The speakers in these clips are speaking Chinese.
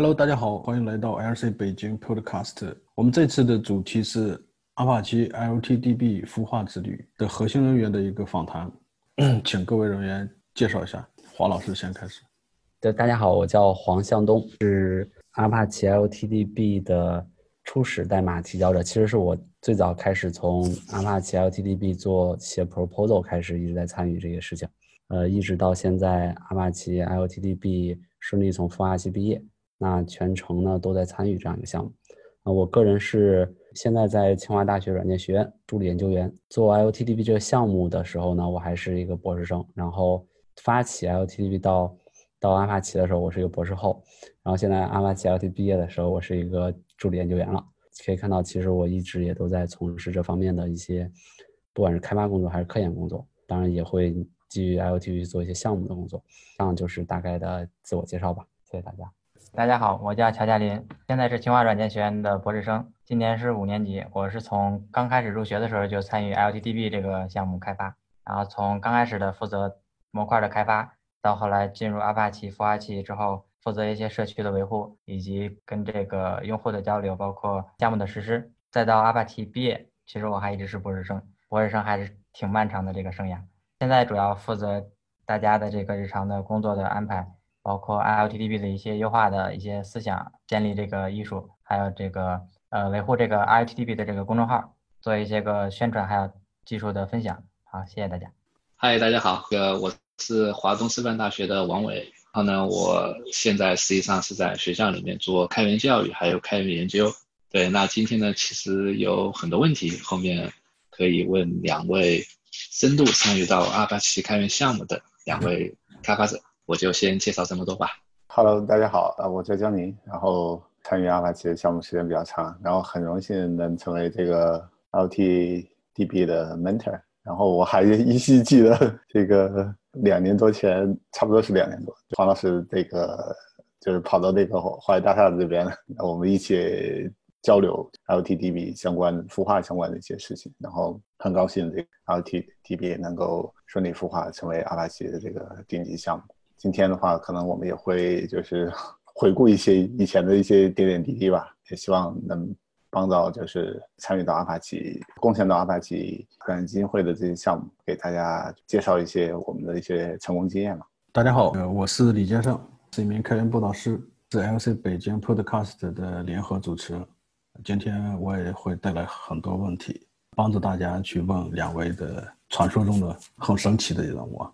Hello，大家好，欢迎来到 LC 北京 Podcast。我们这次的主题是阿帕奇 LTDB 孵化之旅的核心人员的一个访谈，请各位人员介绍一下。黄老师先开始。对，大家好，我叫黄向东，是阿帕奇 LTDB 的初始代码提交者。其实是我最早开始从阿帕奇 LTDB 做写 proposal 开始，一直在参与这个事情。呃，一直到现在，阿帕奇 LTDB 顺利从孵化器毕业。那全程呢都在参与这样一个项目，啊，我个人是现在在清华大学软件学院助理研究员做 IOTDB 这个项目的时候呢，我还是一个博士生。然后发起 IOTDB 到到阿帕奇的时候，我是一个博士后。然后现在阿帕奇 LT 毕业的时候，我是一个助理研究员了。可以看到，其实我一直也都在从事这方面的一些，不管是开发工作还是科研工作，当然也会基于 IOTDB 做一些项目的工作。这样就是大概的自我介绍吧，谢谢大家。大家好，我叫乔佳林，现在是清华软件学院的博士生，今年是五年级。我是从刚开始入学的时候就参与 LTDB 这个项目开发，然后从刚开始的负责模块的开发，到后来进入阿帕奇孵化器之后，负责一些社区的维护，以及跟这个用户的交流，包括项目的实施，再到阿帕奇毕业。其实我还一直是博士生，博士生还是挺漫长的这个生涯。现在主要负责大家的这个日常的工作的安排。包括 IoTDB 的一些优化的一些思想，建立这个艺术，还有这个呃维护这个 IoTDB 的这个公众号，做一些个宣传，还有技术的分享。好，谢谢大家。嗨，大家好，呃，我是华东师范大学的王伟。然后呢，我现在实际上是在学校里面做开源教育，还有开源研究。对，那今天呢，其实有很多问题，后面可以问两位深度参与到阿帕奇开源项目的两位开发者。我就先介绍这么多吧。Hello，大家好，啊，我叫江宁，然后参与阿帕奇的项目时间比较长，然后很荣幸能成为这个 LTDB 的 mentor。然后我还依稀记得这个两年多前，差不多是两年多，黄老师这个就是跑到那个华为大厦这边，我们一起交流 LTDB 相关孵化相关的一些事情。然后很高兴这个 LTDB 能够顺利孵化成为阿帕奇的这个顶级项目。今天的话，可能我们也会就是 回顾一些以前的一些点点滴滴吧，也希望能帮到就是参与到阿帕奇、贡献到阿帕奇科研基金会的这些项目，给大家介绍一些我们的一些成功经验嘛。大家好，呃，我是李建胜，是一名科研播导师，是 LC 北京 Podcast 的联合主持。今天我也会带来很多问题，帮助大家去问两位的传说中的很神奇的人物。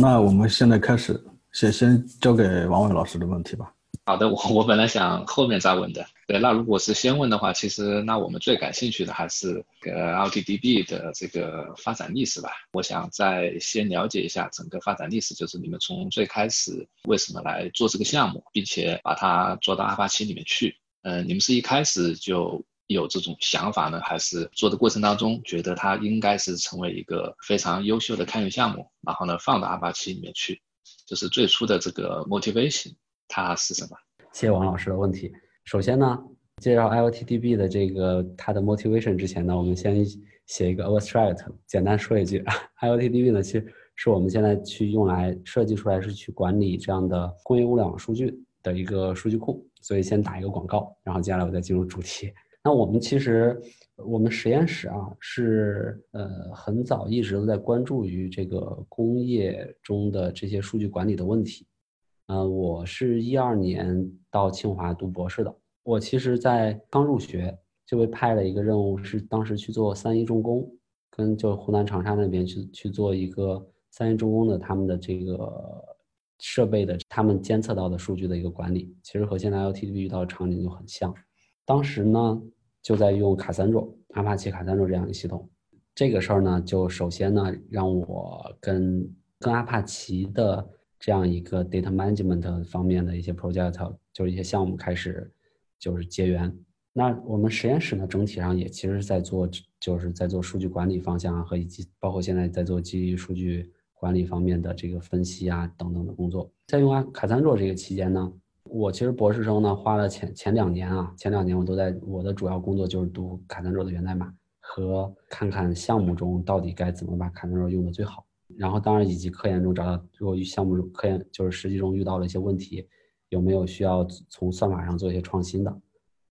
那我们现在开始。先先交给王伟老师的问题吧。好的，我我本来想后面再问的。对，那如果是先问的话，其实那我们最感兴趣的还是呃 L D D B 的这个发展历史吧。我想再先了解一下整个发展历史，就是你们从最开始为什么来做这个项目，并且把它做到阿帕奇里面去。嗯，你们是一开始就有这种想法呢，还是做的过程当中觉得它应该是成为一个非常优秀的开源项目，然后呢放到阿帕奇里面去？就是最初的这个 motivation，它是什么？谢谢王老师的问题。首先呢，介绍 IoTDB 的这个它的 motivation 之前呢，我们先写一个 abstract，简单说一句 IoTDB 呢其实是我们现在去用来设计出来是去管理这样的工业物联网数据的一个数据库。所以先打一个广告，然后接下来我再进入主题。那我们其实。我们实验室啊，是呃很早一直都在关注于这个工业中的这些数据管理的问题。呃，我是一二年到清华读博士的。我其实，在刚入学就被派了一个任务，是当时去做三一重工，跟就湖南长沙那边去去做一个三一重工的他们的这个设备的他们监测到的数据的一个管理。其实和现在 LTP 遇到的场景就很像。当时呢。就在用卡三座，阿帕奇卡三座这样的系统。这个事儿呢，就首先呢，让我跟跟阿帕奇的这样一个 data management 方面的一些 project，就是一些项目开始就是结缘。那我们实验室呢，整体上也其实是在做，就是在做数据管理方向啊，和以及包括现在在做基于数据管理方面的这个分析啊等等的工作。在用阿卡三座这个期间呢。我其实博士生呢，花了前前两年啊，前两年我都在我的主要工作就是读卡三卓的源代码和看看项目中到底该怎么把卡三卓用的最好，然后当然以及科研中找到如果项目科研就是实际中遇到了一些问题，有没有需要从算法上做一些创新的，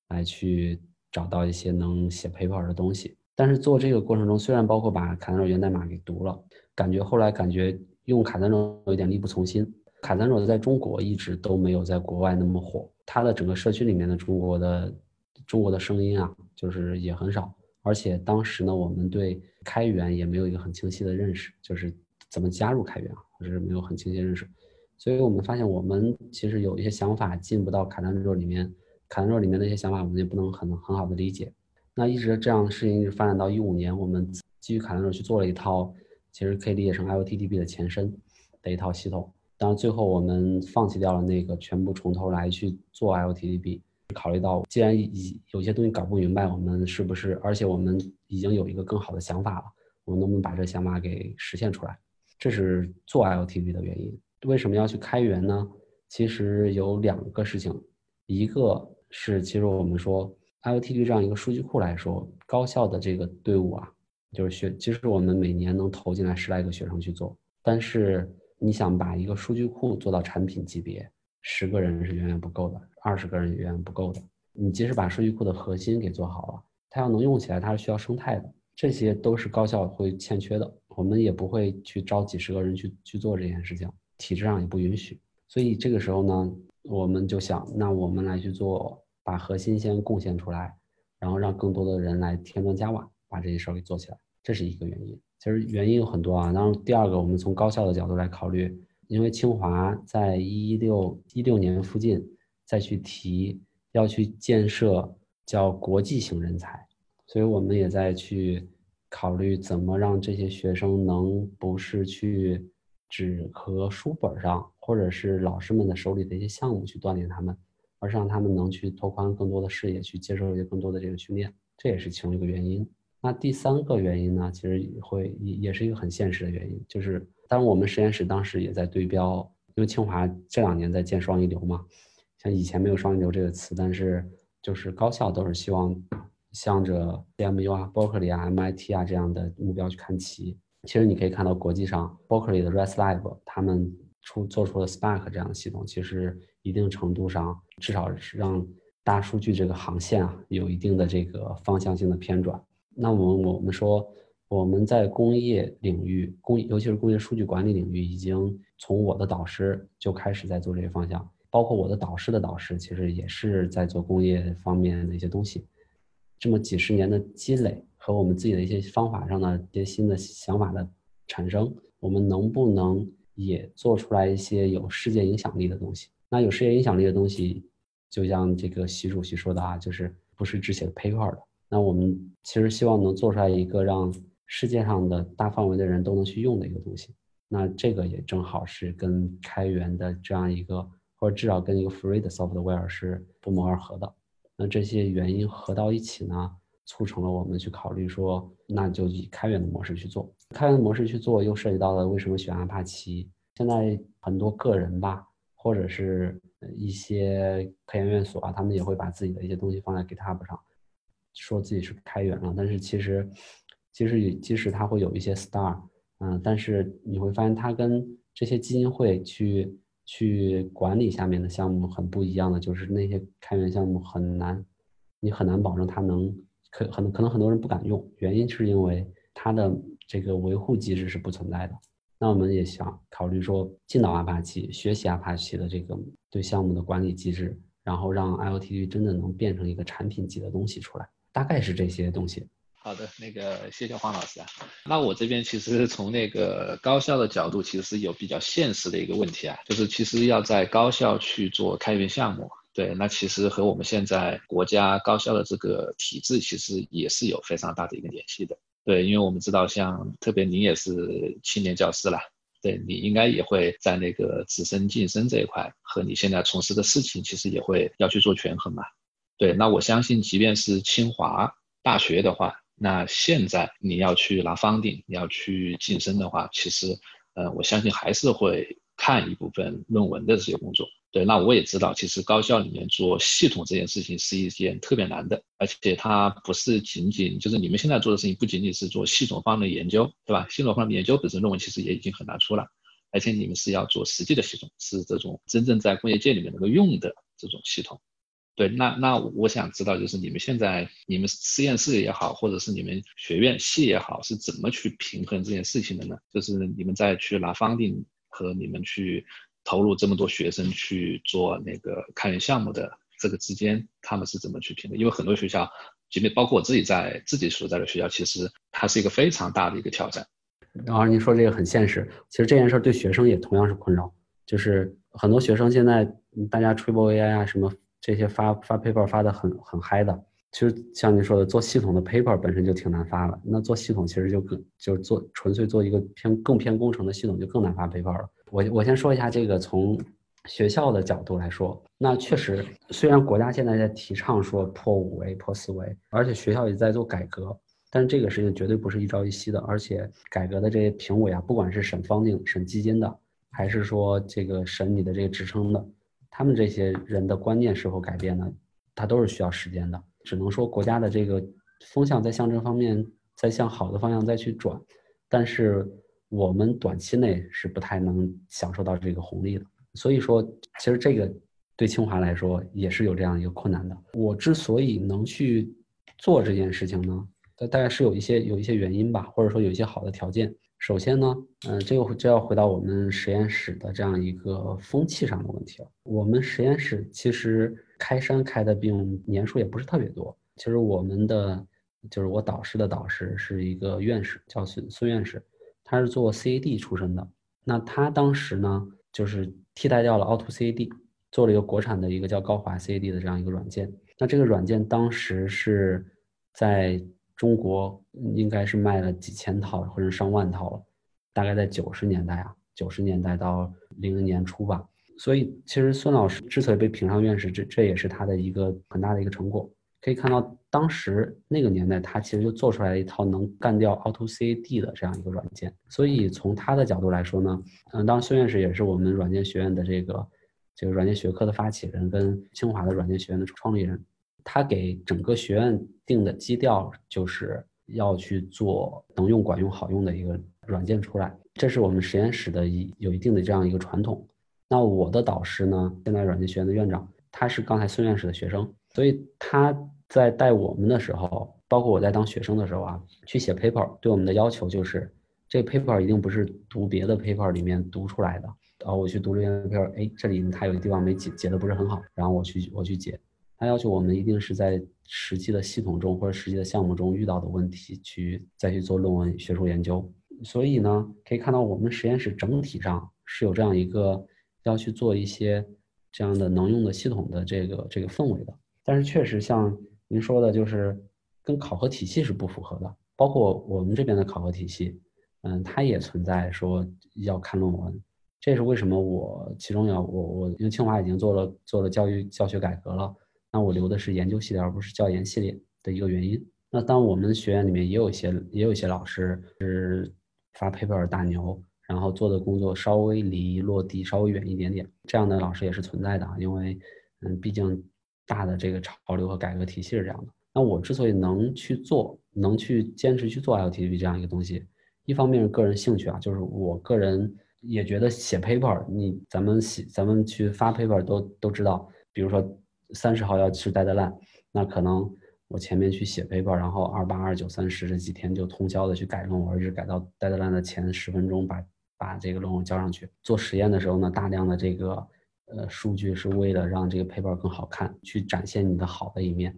来去找到一些能写 paper 的东西。但是做这个过程中，虽然包括把卡丹州源代码给读了，感觉后来感觉用卡丹州有点力不从心。卡丹罗在中国一直都没有在国外那么火，它的整个社区里面的中国的中国的声音啊，就是也很少。而且当时呢，我们对开源也没有一个很清晰的认识，就是怎么加入开源，或者是没有很清晰认识。所以我们发现，我们其实有一些想法进不到卡丹罗里面，卡丹罗里面的一些想法，我们也不能很很好的理解。那一直这样的事情一直发展到一五年，我们基于卡丹罗去做了一套，其实可以理解成 IoTDB 的前身的一套系统。当然最后我们放弃掉了那个全部从头来去做 IoTDB，考虑到既然已有些东西搞不明白，我们是不是？而且我们已经有一个更好的想法了，我们能不能把这想法给实现出来？这是做 IoTDB 的原因。为什么要去开源呢？其实有两个事情，一个是其实我们说。IoT 这样一个数据库来说，高校的这个队伍啊，就是学，其实我们每年能投进来十来个学生去做，但是你想把一个数据库做到产品级别，十个人是远远不够的，二十个人远远不够的。你即使把数据库的核心给做好了，它要能用起来，它是需要生态的，这些都是高校会欠缺的。我们也不会去招几十个人去去做这件事情，体制上也不允许。所以这个时候呢，我们就想，那我们来去做。把核心先贡献出来，然后让更多的人来添砖加瓦，把这些事儿给做起来，这是一个原因。其实原因有很多啊。然后第二个，我们从高校的角度来考虑，因为清华在一六一六年附近再去提要去建设叫国际型人才，所以我们也在去考虑怎么让这些学生能不是去只和书本上或者是老师们的手里的一些项目去锻炼他们。而是让他们能去拓宽更多的视野，去接受一些更多的这个训练，这也是其中一个原因。那第三个原因呢，其实会也也是一个很现实的原因，就是当然我们实验室当时也在对标，因为清华这两年在建双一流嘛，像以前没有双一流这个词，但是就是高校都是希望向着 CMU 啊、Berkeley 啊、MIT 啊这样的目标去看齐。其实你可以看到国际上 Berkeley 的 ResLab 他们出做出了 Spark 这样的系统，其实。一定程度上，至少是让大数据这个航线啊有一定的这个方向性的偏转。那我们我们说，我们在工业领域，工尤其是工业数据管理领域，已经从我的导师就开始在做这些方向，包括我的导师的导师，其实也是在做工业方面的一些东西。这么几十年的积累和我们自己的一些方法上的一些新的想法的产生，我们能不能也做出来一些有世界影响力的东西？那有世界影响力的东西，就像这个习主席说的啊，就是不是只写 paper 的。那我们其实希望能做出来一个让世界上的大范围的人都能去用的一个东西。那这个也正好是跟开源的这样一个，或者至少跟一个 free 的 software 是不谋而合的。那这些原因合到一起呢，促成了我们去考虑说，那就以开源的模式去做。开源模式去做，又涉及到了为什么选阿帕奇。现在很多个人吧。或者是一些科研院所啊，他们也会把自己的一些东西放在 GitHub 上，说自己是开源了。但是其实，其实即使他会有一些 star，嗯，但是你会发现他跟这些基金会去去管理下面的项目很不一样的，就是那些开源项目很难，你很难保证它能可很可能很多人不敢用，原因是因为它的这个维护机制是不存在的。那我们也想考虑说，进到阿帕奇，学习阿帕奇的这个对项目的管理机制，然后让 IoT 真的能变成一个产品级的东西出来，大概是这些东西。好的，那个谢谢黄老师啊。那我这边其实从那个高校的角度，其实有比较现实的一个问题啊，就是其实要在高校去做开源项目，对，那其实和我们现在国家高校的这个体制，其实也是有非常大的一个联系的。对，因为我们知道，像特别您也是青年教师了，对你应该也会在那个直升晋升这一块和你现在从事的事情，其实也会要去做权衡嘛。对，那我相信，即便是清华大学的话，那现在你要去拿 funding，你要去晋升的话，其实，呃，我相信还是会看一部分论文的这些工作。对，那我也知道，其实高校里面做系统这件事情是一件特别难的，而且它不是仅仅就是你们现在做的事情，不仅仅是做系统方面的研究，对吧？系统方面的研究本身论文其实也已经很难出了，而且你们是要做实际的系统，是这种真正在工业界里面能够用的这种系统。对，那那我想知道，就是你们现在你们实验室也好，或者是你们学院系也好，是怎么去平衡这件事情的呢？就是你们在去拿 funding 和你们去投入这么多学生去做那个开源项目的这个之间，他们是怎么去平衡？因为很多学校，即便包括我自己在自己所在的学校，其实它是一个非常大的一个挑战。然后您说这个很现实，其实这件事对学生也同样是困扰，就是很多学生现在大家 Triple AI 啊什么。这些发发 paper 发的很很嗨的，其实像您说的，做系统的 paper 本身就挺难发了。那做系统其实就更就是做纯粹做一个偏更偏工程的系统就更难发 paper 了。我我先说一下这个从学校的角度来说，那确实虽然国家现在在提倡说破五维破四维，而且学校也在做改革，但是这个事情绝对不是一朝一夕的。而且改革的这些评委啊，不管是审方定审基金的，还是说这个审你的这个职称的。他们这些人的观念是否改变呢？它都是需要时间的。只能说国家的这个风向在向这方面在向好的方向再去转，但是我们短期内是不太能享受到这个红利的。所以说，其实这个对清华来说也是有这样一个困难的。我之所以能去做这件事情呢，大概是有一些有一些原因吧，或者说有一些好的条件。首先呢，嗯，这个就要回到我们实验室的这样一个风气上的问题了。我们实验室其实开山开的并年数也不是特别多。其实我们的就是我导师的导师是一个院士，叫孙孙院士，他是做 CAD 出身的。那他当时呢，就是替代掉了凹凸 CAD，做了一个国产的一个叫高华 CAD 的这样一个软件。那这个软件当时是在。中国应该是卖了几千套或者上万套了，大概在九十年代啊，九十年代到零零年初吧。所以其实孙老师之所以被评上院士，这这也是他的一个很大的一个成果。可以看到，当时那个年代，他其实就做出来了一套能干掉 Auto CAD 的这样一个软件。所以从他的角度来说呢，嗯，当然孙院士也是我们软件学院的这个这个软件学科的发起人，跟清华的软件学院的创立人。他给整个学院定的基调就是要去做能用、管用、好用的一个软件出来，这是我们实验室的一有一定的这样一个传统。那我的导师呢，现在软件学院的院长，他是刚才孙院士的学生，所以他在带我们的时候，包括我在当学生的时候啊，去写 paper，对我们的要求就是，这 paper 一定不是读别的 paper 里面读出来的啊，我去读这篇 paper，哎，这里他有个地方没解解的不是很好，然后我去我去解。他要求我们一定是在实际的系统中或者实际的项目中遇到的问题去再去做论文学术研究。所以呢，可以看到我们实验室整体上是有这样一个要去做一些这样的能用的系统的这个这个氛围的。但是确实像您说的，就是跟考核体系是不符合的。包括我们这边的考核体系，嗯，它也存在说要看论文。这也是为什么我其中要我我因为清华已经做了做了教育教学改革了。那我留的是研究系列，而不是教研系列的一个原因。那当我们学院里面也有一些，也有一些老师是发 paper 大牛，然后做的工作稍微离落地稍微远一点点，这样的老师也是存在的啊。因为，嗯，毕竟大的这个潮流和改革体系是这样的。那我之所以能去做，能去坚持去做 LTV 这样一个东西，一方面是个人兴趣啊，就是我个人也觉得写 paper，你咱们写咱们去发 paper 都都知道，比如说。三十号要是待的烂，那可能我前面去写 paper，然后二八、二九、三十这几天就通宵的去改论文，一直改到待的烂的前十分钟把把这个论文交上去。做实验的时候呢，大量的这个呃数据是为了让这个 paper 更好看，去展现你的好的一面。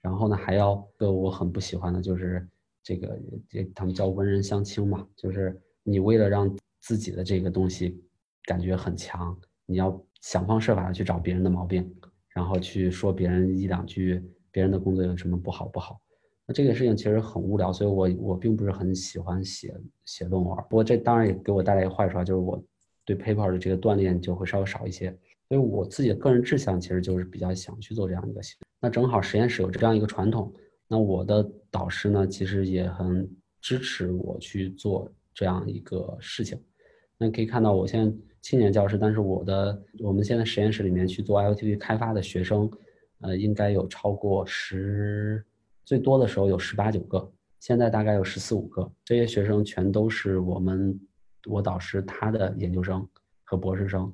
然后呢，还要个我很不喜欢的就是这个这他们叫文人相轻嘛，就是你为了让自己的这个东西感觉很强，你要想方设法的去找别人的毛病。然后去说别人一两句，别人的工作有什么不好不好，那这个事情其实很无聊，所以我我并不是很喜欢写写论文。不过这当然也给我带来一个坏处啊，就是我对 paper 的这个锻炼就会稍微少一些。所以我自己的个人志向其实就是比较想去做这样一个系统。那正好实验室有这样一个传统，那我的导师呢其实也很支持我去做这样一个事情。那可以看到我现在。青年教师，但是我的我们现在实验室里面去做 IoT 开发的学生，呃，应该有超过十，最多的时候有十八九个，现在大概有十四五个。这些学生全都是我们我导师他的研究生和博士生，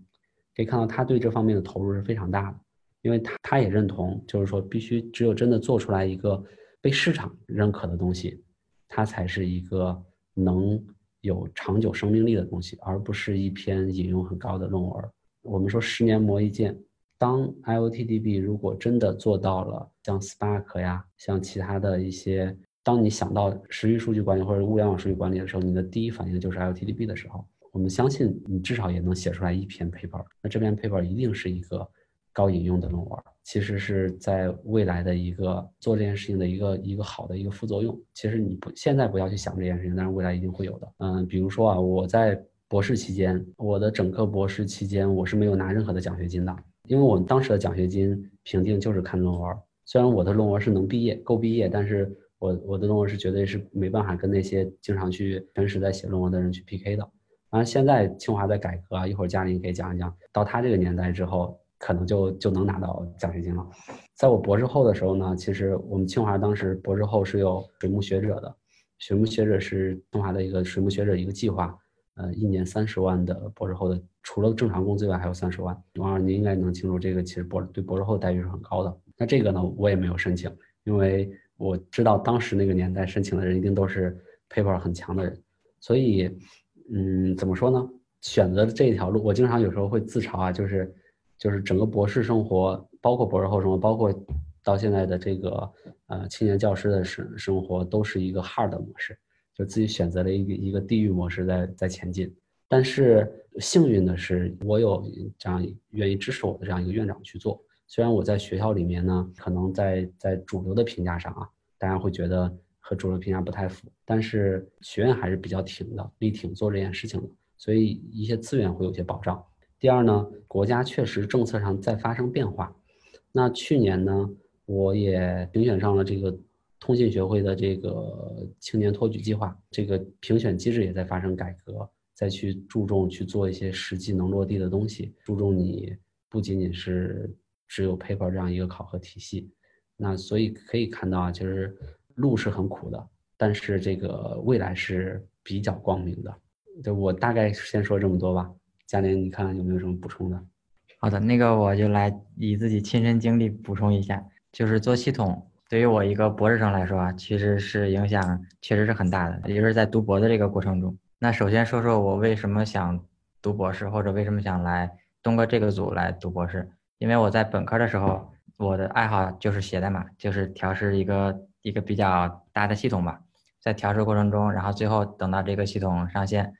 可以看到他对这方面的投入是非常大的，因为他他也认同，就是说必须只有真的做出来一个被市场认可的东西，它才是一个能有长久生命力的东西，而不是一篇引用很高的论文。我们说十年磨一剑，当 IoTDB 如果真的做到了像 Spark 呀，像其他的一些。当你想到时域数据管理或者物联网数据管理的时候，你的第一反应就是 IoTDB 的时候，我们相信你至少也能写出来一篇 paper。那这篇 paper 一定是一个高引用的论文，其实是在未来的一个做这件事情的一个一个好的一个副作用。其实你不现在不要去想这件事情，但是未来一定会有的。嗯，比如说啊，我在博士期间，我的整个博士期间我是没有拿任何的奖学金的，因为我们当时的奖学金评定就是看论文。虽然我的论文是能毕业够毕业，但是。我我的论文是绝对是没办法跟那些经常去全时在写论文的人去 PK 的。然后，现在清华在改革啊，一会儿嘉玲可以讲一讲。到他这个年代之后，可能就就能拿到奖学金了。在我博士后的时候呢，其实我们清华当时博士后是有水木学者的，水木学者是清华的一个水木学者一个计划，呃，一年三十万的博士后的，除了正常工资外还有三十万。王老师，您应该能清楚这个，其实博对博士后待遇是很高的。那这个呢，我也没有申请，因为。我知道当时那个年代申请的人一定都是 paper 很强的人，所以，嗯，怎么说呢？选择这一条路，我经常有时候会自嘲啊，就是，就是整个博士生活，包括博士后生活，包括到现在的这个呃青年教师的生生活，都是一个 hard 模式，就自己选择了一个一个地狱模式在在前进。但是幸运的是，我有这样愿意支持我的这样一个院长去做。虽然我在学校里面呢，可能在在主流的评价上啊，大家会觉得和主流评价不太符，但是学院还是比较挺的，力挺做这件事情的，所以一些资源会有些保障。第二呢，国家确实政策上在发生变化。那去年呢，我也评选上了这个通信学会的这个青年托举计划，这个评选机制也在发生改革，再去注重去做一些实际能落地的东西，注重你不仅仅是。只有 paper 这样一个考核体系，那所以可以看到啊，其实路是很苦的，但是这个未来是比较光明的。就我大概先说这么多吧，嘉玲，你看有没有什么补充的？好的，那个我就来以自己亲身经历补充一下，就是做系统对于我一个博士生来说啊，其实是影响确实是很大的，也就是在读博的这个过程中。那首先说说我为什么想读博士，或者为什么想来东哥这个组来读博士。因为我在本科的时候，我的爱好就是写代码，就是调试一个一个比较大的系统吧。在调试过程中，然后最后等到这个系统上线，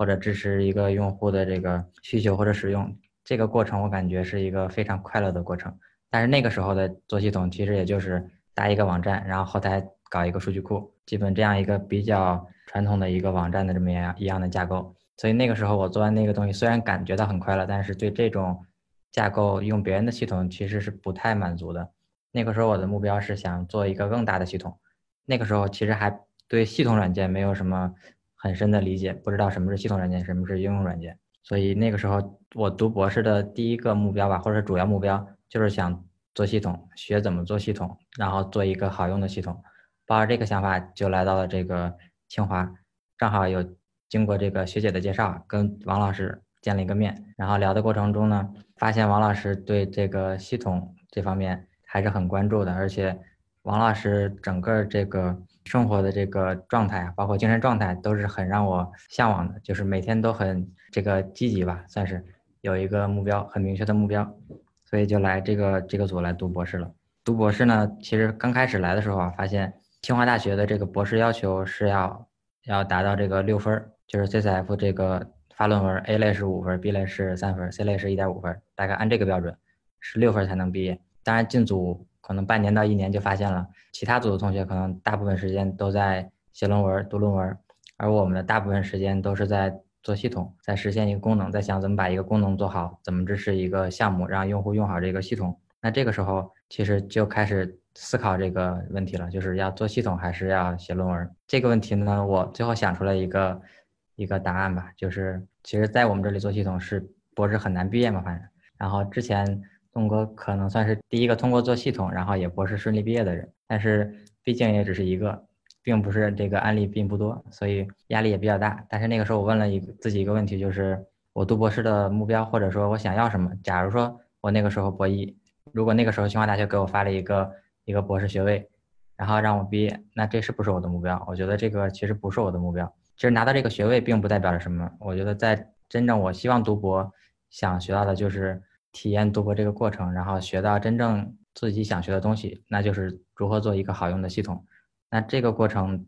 或者支持一个用户的这个需求或者使用，这个过程我感觉是一个非常快乐的过程。但是那个时候的做系统，其实也就是搭一个网站，然后后台搞一个数据库，基本这样一个比较传统的一个网站的这么样一样的架构。所以那个时候我做完那个东西，虽然感觉到很快乐，但是对这种。架构用别人的系统其实是不太满足的。那个时候我的目标是想做一个更大的系统。那个时候其实还对系统软件没有什么很深的理解，不知道什么是系统软件，什么是应用软件。所以那个时候我读博士的第一个目标吧，或者主要目标，就是想做系统，学怎么做系统，然后做一个好用的系统。抱着这个想法就来到了这个清华，正好有经过这个学姐的介绍，跟王老师。见了一个面，然后聊的过程中呢，发现王老师对这个系统这方面还是很关注的，而且王老师整个这个生活的这个状态啊，包括精神状态，都是很让我向往的，就是每天都很这个积极吧，算是有一个目标，很明确的目标，所以就来这个这个组来读博士了。读博士呢，其实刚开始来的时候啊，发现清华大学的这个博士要求是要要达到这个六分，就是 CCF 这个。发论文，A 类是五分，B 类是三分，C 类是一点五分，大概按这个标准是六分才能毕业。当然进组可能半年到一年就发现了，其他组的同学可能大部分时间都在写论文、读论文，而我们的大部分时间都是在做系统，在实现一个功能，在想怎么把一个功能做好，怎么支持一个项目，让用户用好这个系统。那这个时候其实就开始思考这个问题了，就是要做系统还是要写论文？这个问题呢，我最后想出了一个。一个答案吧，就是其实，在我们这里做系统是博士很难毕业嘛，反正。然后之前东哥可能算是第一个通过做系统，然后也博士顺利毕业的人，但是毕竟也只是一个，并。不是这个案例并不多，所以压力也比较大。但是那个时候我问了一个自己一个问题，就是我读博士的目标或者说我想要什么？假如说我那个时候博一，如果那个时候清华大学给我发了一个一个博士学位，然后让我毕业，那这是不是我的目标？我觉得这个其实不是我的目标。其实拿到这个学位并不代表着什么。我觉得在真正我希望读博想学到的就是体验读博这个过程，然后学到真正自己想学的东西，那就是如何做一个好用的系统。那这个过程，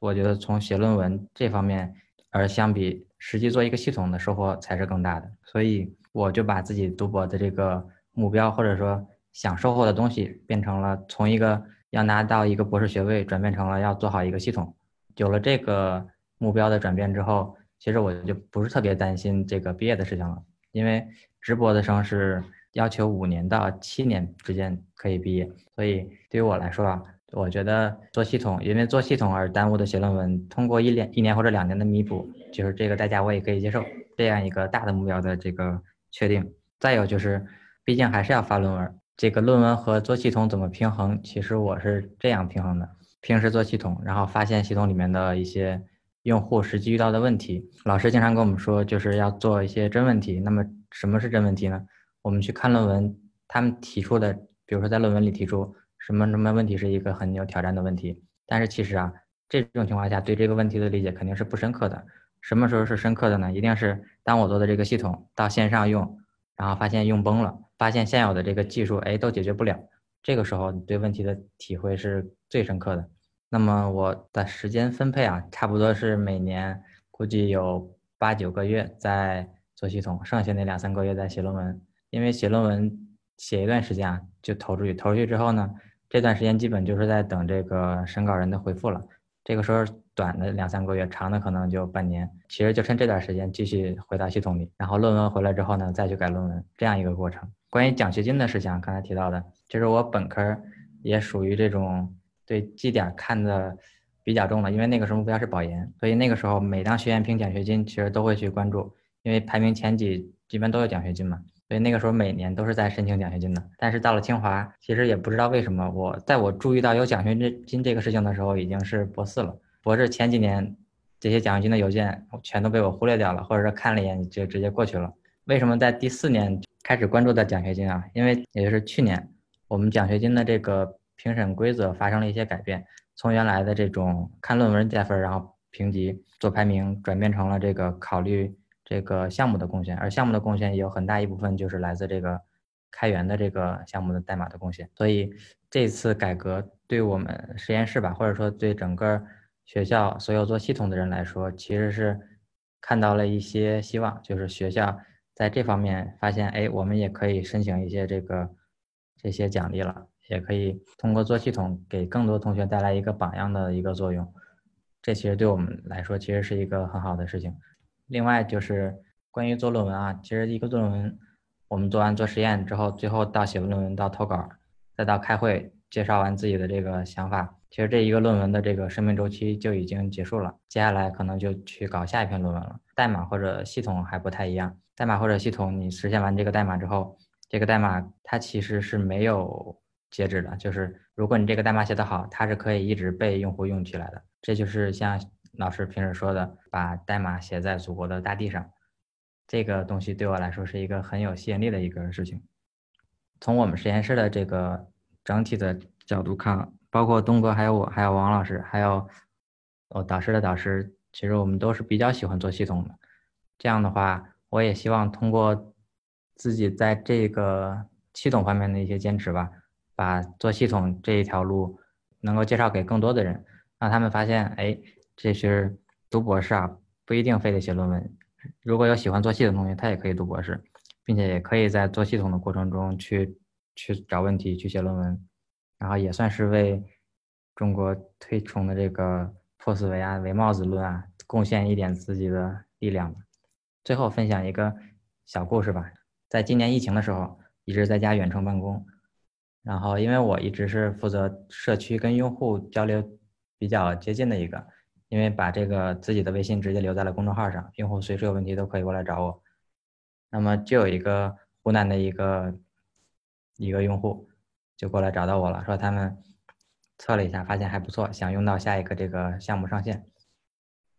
我觉得从写论文这方面，而相比实际做一个系统的收获才是更大的。所以我就把自己读博的这个目标或者说想收获的东西，变成了从一个要拿到一个博士学位，转变成了要做好一个系统。有了这个。目标的转变之后，其实我就不是特别担心这个毕业的事情了，因为直博的生是要求五年到七年之间可以毕业，所以对于我来说啊，我觉得做系统，因为做系统而耽误的写论文，通过一两一年或者两年的弥补，就是这个代价我也可以接受。这样一个大的目标的这个确定，再有就是，毕竟还是要发论文，这个论文和做系统怎么平衡？其实我是这样平衡的：平时做系统，然后发现系统里面的一些。用户实际遇到的问题，老师经常跟我们说，就是要做一些真问题。那么什么是真问题呢？我们去看论文，他们提出的，比如说在论文里提出什么什么问题是一个很有挑战的问题。但是其实啊，这种情况下对这个问题的理解肯定是不深刻的。什么时候是深刻的呢？一定是当我做的这个系统到线上用，然后发现用崩了，发现现有的这个技术哎都解决不了，这个时候你对问题的体会是最深刻的。那么我的时间分配啊，差不多是每年估计有八九个月在做系统，剩下那两三个月在写论文。因为写论文写一段时间啊，就投出去，投出去之后呢，这段时间基本就是在等这个审稿人的回复了。这个时候短的两三个月，长的可能就半年。其实就趁这段时间继续回到系统里，然后论文回来之后呢，再去改论文，这样一个过程。关于奖学金的事情，刚才提到的，其实我本科也属于这种。对绩点看的比较重了，因为那个时候目标是保研，所以那个时候每当学院评奖学金，其实都会去关注，因为排名前几基本都有奖学金嘛，所以那个时候每年都是在申请奖学金的。但是到了清华，其实也不知道为什么，我在我注意到有奖学金这个事情的时候，已经是博四了。博士前几年这些奖学金的邮件全都被我忽略掉了，或者说看了一眼就直接过去了。为什么在第四年开始关注的奖学金啊？因为也就是去年我们奖学金的这个。评审规则发生了一些改变，从原来的这种看论文加分，然后评级做排名，转变成了这个考虑这个项目的贡献，而项目的贡献有很大一部分就是来自这个开源的这个项目的代码的贡献。所以这次改革对我们实验室吧，或者说对整个学校所有做系统的人来说，其实是看到了一些希望，就是学校在这方面发现，哎，我们也可以申请一些这个这些奖励了。也可以通过做系统给更多同学带来一个榜样的一个作用，这其实对我们来说其实是一个很好的事情。另外就是关于做论文啊，其实一个论文我们做完做实验之后，最后到写论文到投稿，再到开会介绍完自己的这个想法，其实这一个论文的这个生命周期就已经结束了。接下来可能就去搞下一篇论文了。代码或者系统还不太一样，代码或者系统你实现完这个代码之后，这个代码它其实是没有。截止的，就是如果你这个代码写得好，它是可以一直被用户用起来的。这就是像老师平时说的，把代码写在祖国的大地上，这个东西对我来说是一个很有吸引力的一个事情。从我们实验室的这个整体的角度看，包括东哥、还有我、还有王老师、还有我导师的导师，其实我们都是比较喜欢做系统的。这样的话，我也希望通过自己在这个系统方面的一些坚持吧。把做系统这一条路能够介绍给更多的人，让他们发现，哎，这是读博士啊，不一定非得写论文。如果有喜欢做系统的同学，他也可以读博士，并且也可以在做系统的过程中去去找问题，去写论文，然后也算是为中国推崇的这个破斯维啊、围帽子论啊贡献一点自己的力量吧。最后分享一个小故事吧，在今年疫情的时候，一直在家远程办公。然后，因为我一直是负责社区跟用户交流比较接近的一个，因为把这个自己的微信直接留在了公众号上，用户随时有问题都可以过来找我。那么就有一个湖南的一个一个用户就过来找到我了，说他们测了一下，发现还不错，想用到下一个这个项目上线，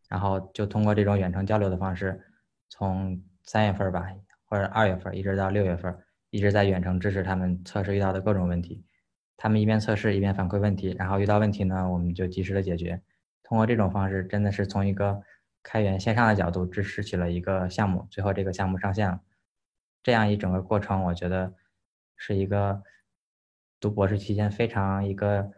然后就通过这种远程交流的方式，从三月份吧，或者二月份一直到六月份，一直在远程支持他们测试遇到的各种问题。他们一边测试一边反馈问题，然后遇到问题呢，我们就及时的解决。通过这种方式，真的是从一个开源线上的角度支持起了一个项目，最后这个项目上线了。这样一整个过程，我觉得是一个读博士期间非常一个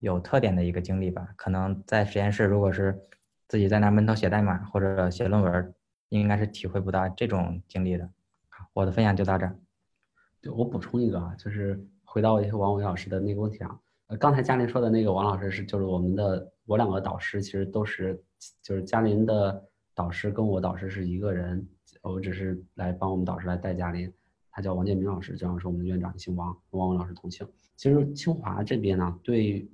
有特点的一个经历吧。可能在实验室，如果是自己在那闷头写代码或者写论文，应该是体会不到这种经历的。好，我的分享就到这儿。对我补充一个啊，就是回到王伟老师的那个问题啊。刚才嘉林说的那个王老师是，就是我们的我两个导师，其实都是就是嘉林的导师跟我导师是一个人，我只是来帮我们导师来带嘉林，他叫王建明老师，这样是我们的院长，姓王，王伟老师同姓。其实清华这边呢，对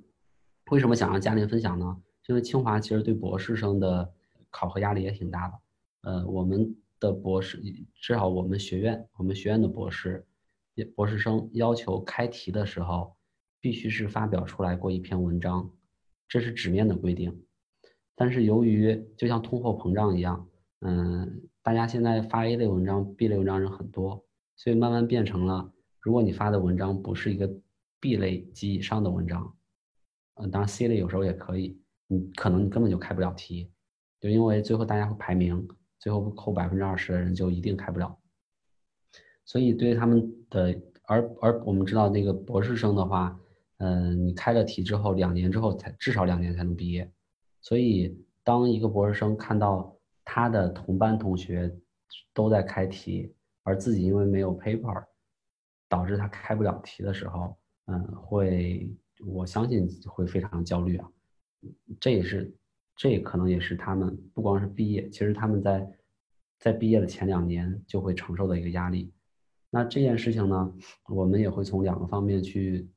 为什么想让嘉林分享呢？因为清华其实对博士生的考核压力也挺大的。呃，我们的博士，至少我们学院，我们学院的博士，博士生要求开题的时候。必须是发表出来过一篇文章，这是纸面的规定。但是由于就像通货膨胀一样，嗯，大家现在发 A 类文章、B 类文章人很多，所以慢慢变成了，如果你发的文章不是一个 B 类及以上的文章，嗯，当然 C 类有时候也可以，你可能你根本就开不了题，就因为最后大家会排名，最后扣百分之二十的人就一定开不了。所以对他们的，而而我们知道那个博士生的话。嗯，你开了题之后，两年之后才至少两年才能毕业，所以当一个博士生看到他的同班同学都在开题，而自己因为没有 paper，导致他开不了题的时候，嗯，会我相信会非常焦虑啊。这也是，这可能也是他们不光是毕业，其实他们在在毕业的前两年就会承受的一个压力。那这件事情呢，我们也会从两个方面去。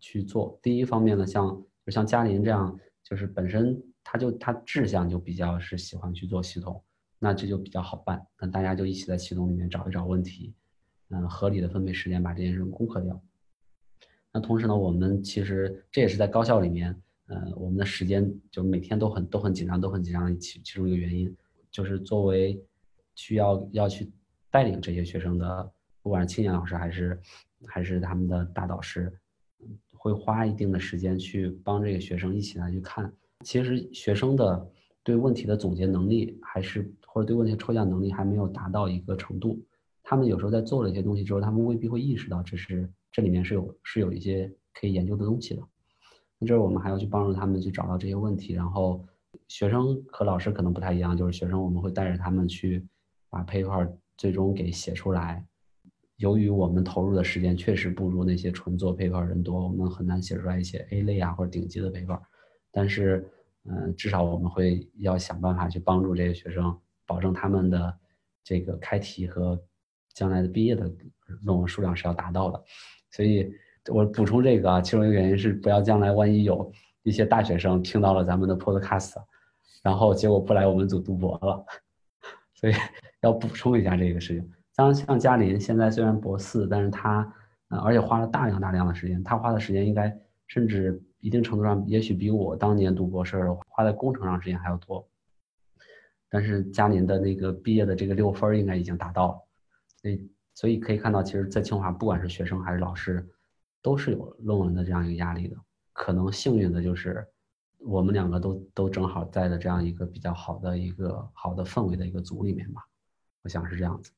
去做第一方面呢，像就像嘉林这样，就是本身他就他志向就比较是喜欢去做系统，那这就比较好办。那大家就一起在系统里面找一找问题，嗯，合理的分配时间把这件事攻克掉。那同时呢，我们其实这也是在高校里面，呃，我们的时间就每天都很都很紧张，都很紧张的其其中一个原因，就是作为需要要去带领这些学生的，不管是青年老师还是还是他们的大导师。会花一定的时间去帮这个学生一起来去看，其实学生的对问题的总结能力还是或者对问题抽象能力还没有达到一个程度。他们有时候在做了一些东西之后，他们未必会意识到这是这里面是有是有一些可以研究的东西的。那这我们还要去帮助他们去找到这些问题。然后学生和老师可能不太一样，就是学生我们会带着他们去把 paper 最终给写出来。由于我们投入的时间确实不如那些纯做 paper 人多，我们很难写出来一些 A 类啊或者顶级的 paper。但是，嗯，至少我们会要想办法去帮助这些学生，保证他们的这个开题和将来的毕业的论文数量是要达到的。所以我补充这个啊，其中一个原因是不要将来万一有一些大学生听到了咱们的 podcast，然后结果不来我们组读博了，所以要补充一下这个事情。像像嘉林现在虽然博四，但是他，呃，而且花了大量大量的时间，他花的时间应该甚至一定程度上，也许比我当年读博士花在工程上时间还要多。但是嘉林的那个毕业的这个六分应该已经达到了，所以所以可以看到，其实，在清华不管是学生还是老师，都是有论文的这样一个压力的。可能幸运的就是我们两个都都正好在的这样一个比较好的一个好的氛围的一个组里面吧，我想是这样子。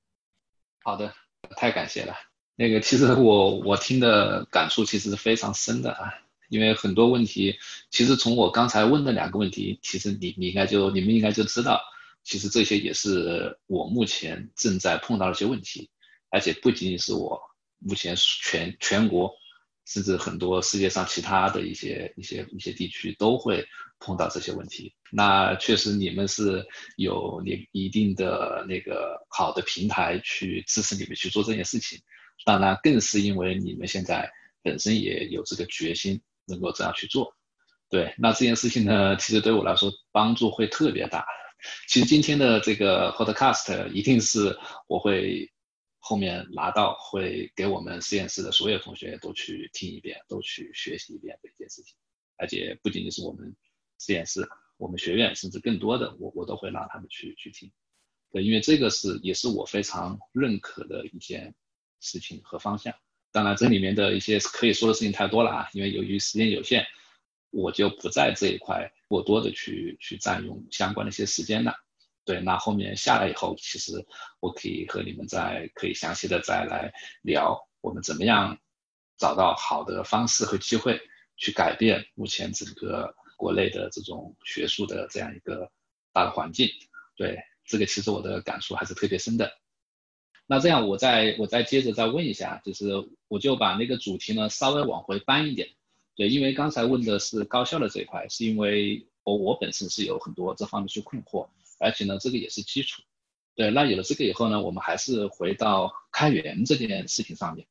好的，太感谢了。那个，其实我我听的感触其实是非常深的啊，因为很多问题，其实从我刚才问的两个问题，其实你你应该就你们应该就知道，其实这些也是我目前正在碰到的一些问题，而且不仅仅是我，目前全全国。甚至很多世界上其他的一些一些一些地区都会碰到这些问题。那确实你们是有你一定的那个好的平台去支持你们去做这件事情。当然，更是因为你们现在本身也有这个决心能够这样去做。对，那这件事情呢，其实对我来说帮助会特别大。其实今天的这个 podcast 一定是我会。后面拿到会给我们实验室的所有同学都去听一遍，都去学习一遍的一件事情，而且不仅仅是我们实验室，我们学院甚至更多的，我我都会让他们去去听。对，因为这个是也是我非常认可的一件事情和方向。当然，这里面的一些可以说的事情太多了啊，因为由于时间有限，我就不在这一块过多的去去占用相关的一些时间了。对，那后面下来以后，其实我可以和你们再可以详细的再来聊，我们怎么样找到好的方式和机会去改变目前整个国内的这种学术的这样一个大的环境。对，这个其实我的感触还是特别深的。那这样，我再我再接着再问一下，就是我就把那个主题呢稍微往回搬一点。对，因为刚才问的是高校的这一块，是因为我我本身是有很多这方面去困惑。而且呢，这个也是基础。对，那有了这个以后呢，我们还是回到开源这件事情上面。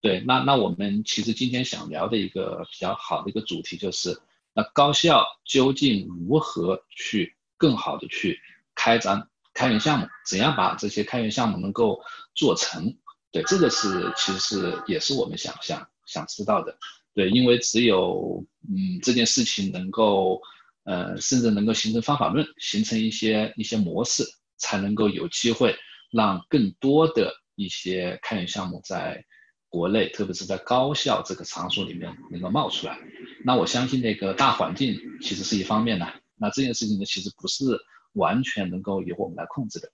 对，那那我们其实今天想聊的一个比较好的一个主题就是，那高校究竟如何去更好的去开展开源项目？怎样把这些开源项目能够做成？对，这个是其实是也是我们想想想知道的。对，因为只有嗯这件事情能够。呃，甚至能够形成方法论，形成一些一些模式，才能够有机会让更多的一些开源项目在国内，特别是在高校这个场所里面能够冒出来。那我相信那个大环境其实是一方面的，那这件事情呢，其实不是完全能够由我们来控制的。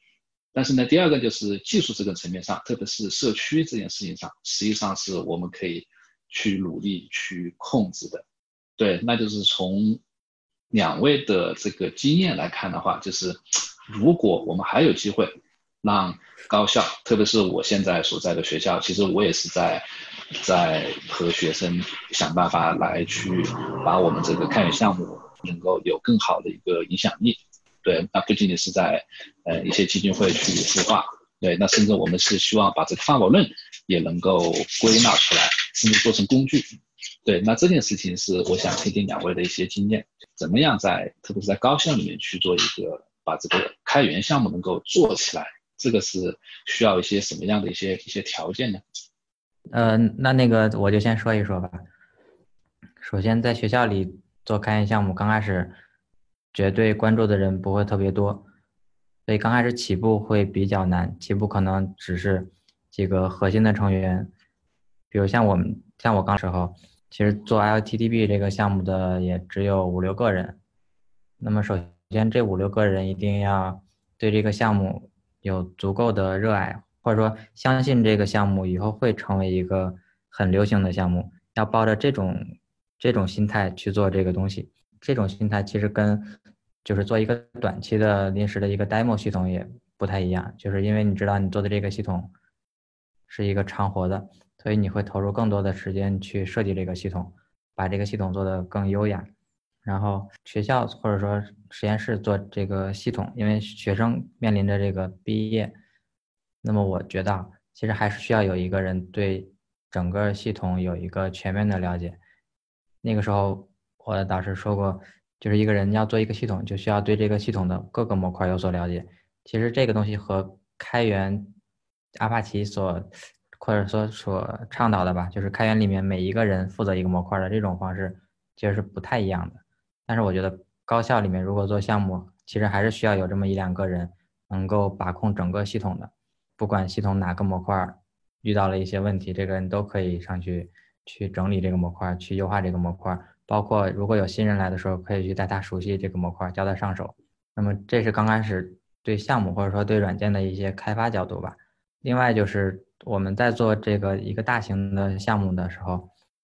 但是呢，第二个就是技术这个层面上，特别是社区这件事情上，实际上是我们可以去努力去控制的。对，那就是从。两位的这个经验来看的话，就是如果我们还有机会让高校，特别是我现在所在的学校，其实我也是在在和学生想办法来去把我们这个开源项目能够有更好的一个影响力。对，那不仅仅是在呃一些基金会去孵化，对，那甚至我们是希望把这个方法论也能够归纳出来，甚至做成工具。对，那这件事情是我想听听两位的一些经验，怎么样在特别是在高校里面去做一个把这个开源项目能够做起来，这个是需要一些什么样的一些一些条件呢？呃，那那个我就先说一说吧。首先，在学校里做开源项目，刚开始绝对关注的人不会特别多，所以刚开始起步会比较难，起步可能只是几个核心的成员，比如像我们。像我刚时候，其实做 LTDB 这个项目的也只有五六个人。那么首先，这五六个人一定要对这个项目有足够的热爱，或者说相信这个项目以后会成为一个很流行的项目，要抱着这种这种心态去做这个东西。这种心态其实跟就是做一个短期的临时的一个 demo 系统也不太一样，就是因为你知道你做的这个系统是一个长活的。所以你会投入更多的时间去设计这个系统，把这个系统做得更优雅。然后学校或者说实验室做这个系统，因为学生面临着这个毕业，那么我觉得其实还是需要有一个人对整个系统有一个全面的了解。那个时候我的导师说过，就是一个人要做一个系统，就需要对这个系统的各个模块有所了解。其实这个东西和开源阿帕奇所或者说所倡导的吧，就是开源里面每一个人负责一个模块的这种方式，其实是不太一样的。但是我觉得高校里面如果做项目，其实还是需要有这么一两个人能够把控整个系统的，不管系统哪个模块遇到了一些问题，这个人都可以上去去整理这个模块，去优化这个模块。包括如果有新人来的时候，可以去带他熟悉这个模块，教他上手。那么这是刚开始对项目或者说对软件的一些开发角度吧。另外就是我们在做这个一个大型的项目的时候，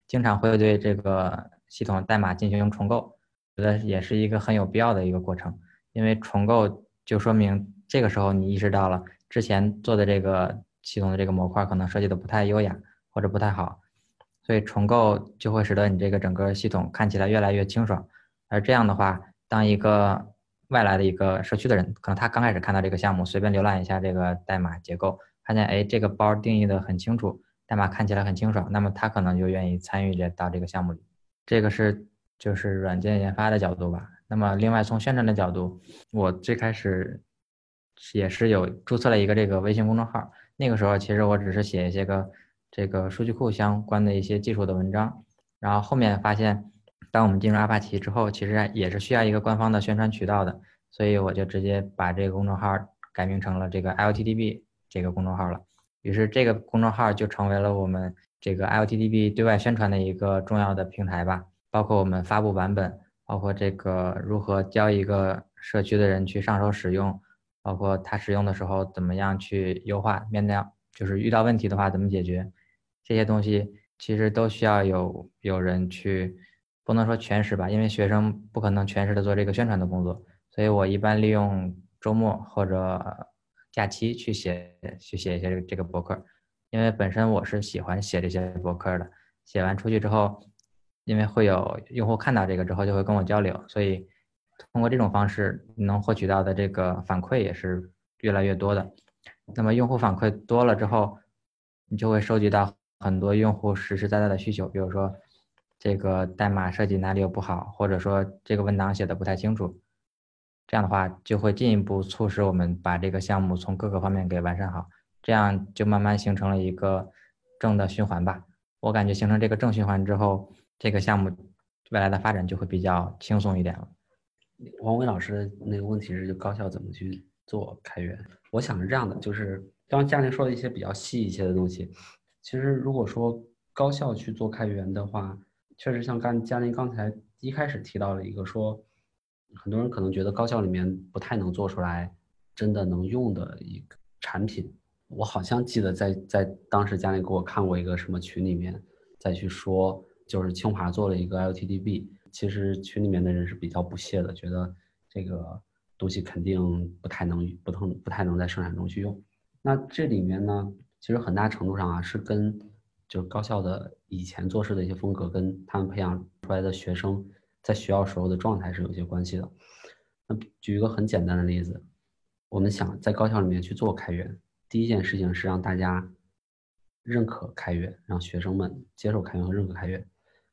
经常会对这个系统代码进行重构，觉得也是一个很有必要的一个过程。因为重构就说明这个时候你意识到了之前做的这个系统的这个模块可能设计的不太优雅或者不太好，所以重构就会使得你这个整个系统看起来越来越清爽。而这样的话，当一个外来的一个社区的人，可能他刚开始看到这个项目，随便浏览一下这个代码结构。发现哎，这个包定义的很清楚，代码看起来很清爽，那么他可能就愿意参与这到这个项目里。这个是就是软件研发的角度吧。那么另外从宣传的角度，我最开始也是有注册了一个这个微信公众号。那个时候其实我只是写一些个这个数据库相关的一些技术的文章，然后后面发现当我们进入阿帕奇之后，其实也是需要一个官方的宣传渠道的，所以我就直接把这个公众号改名成了这个 IoTDB 这个公众号了。于是这个公众号就成为了我们这个 IoTDB 对外宣传的一个重要的平台吧，包括我们发布版本，包括这个如何教一个社区的人去上手使用，包括他使用的时候怎么样去优化，面对就是遇到问题的话怎么解决，这些东西其实都需要有有人去，不能说全时吧，因为学生不可能全时的做这个宣传的工作，所以我一般利用周末或者。假期去写去写一些这个博客，因为本身我是喜欢写这些博客的。写完出去之后，因为会有用户看到这个之后就会跟我交流，所以通过这种方式能获取到的这个反馈也是越来越多的。那么用户反馈多了之后，你就会收集到很多用户实实在在的需求，比如说这个代码设计哪里有不好，或者说这个文档写的不太清楚。这样的话，就会进一步促使我们把这个项目从各个方面给完善好，这样就慢慢形成了一个正的循环吧。我感觉形成这个正循环之后，这个项目未来的发展就会比较轻松一点了。王伟老师那个问题是，就高校怎么去做开源？我想是这样的，就是刚刚嘉玲说了一些比较细一些的东西。其实如果说高校去做开源的话，确实像刚嘉玲刚才一开始提到了一个说。很多人可能觉得高校里面不太能做出来真的能用的一个产品。我好像记得在在当时家里给我看过一个什么群里面再去说，就是清华做了一个 LTDB，其实群里面的人是比较不屑的，觉得这个东西肯定不太能不能不太能在生产中去用。那这里面呢，其实很大程度上啊是跟就是高校的以前做事的一些风格，跟他们培养出来的学生。在学校时候的状态是有些关系的。那举一个很简单的例子，我们想在高校里面去做开源，第一件事情是让大家认可开源，让学生们接受开源和认可开源。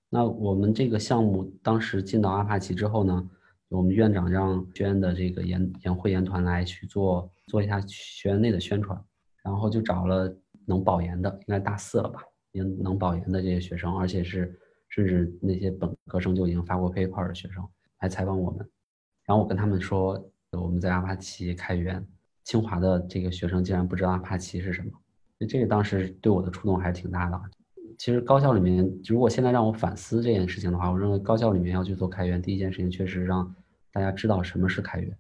那我们这个项目当时进到阿帕奇之后呢，我们院长让学院的这个研研会研团来去做做一下学院内的宣传，然后就找了能保研的，应该大四了吧，能能保研的这些学生，而且是。甚至那些本科生就已经发过 paper 的学生来采访我们，然后我跟他们说我们在阿帕奇开源，清华的这个学生竟然不知道阿帕奇是什么，这个当时对我的触动还是挺大的。其实高校里面，如果现在让我反思这件事情的话，我认为高校里面要去做开源，第一件事情确实让大家知道什么是开源，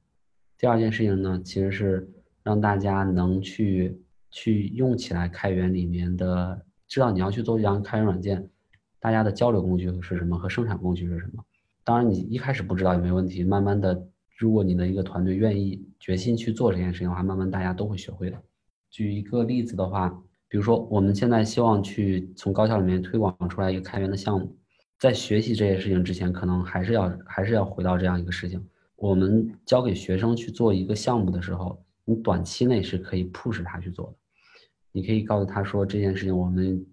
第二件事情呢，其实是让大家能去去用起来开源里面的，知道你要去做这样开源软件。大家的交流工具是什么和生产工具是什么？当然，你一开始不知道也没问题。慢慢的，如果你的一个团队愿意决心去做这件事情的话，慢慢大家都会学会的。举一个例子的话，比如说我们现在希望去从高校里面推广出来一个开源的项目，在学习这些事情之前，可能还是要还是要回到这样一个事情：我们交给学生去做一个项目的时候，你短期内是可以 push 他去做的。你可以告诉他说这件事情我们。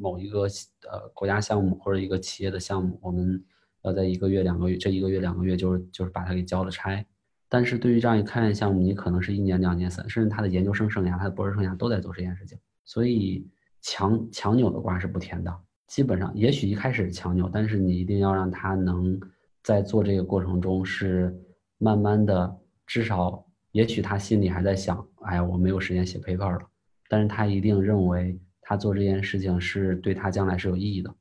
某一个呃国家项目或者一个企业的项目，我们要在一个月两个月，这一个月两个月就是就是把它给交了差。但是对于这样一个开源项目，你可能是一年两年三，甚至他的研究生生涯、他的博士生涯都在做这件事情。所以强强扭的瓜是不甜的。基本上，也许一开始强扭，但是你一定要让他能在做这个过程中是慢慢的，至少也许他心里还在想，哎呀，我没有时间写 paper 了，但是他一定认为。他做这件事情是对他将来是有意义的，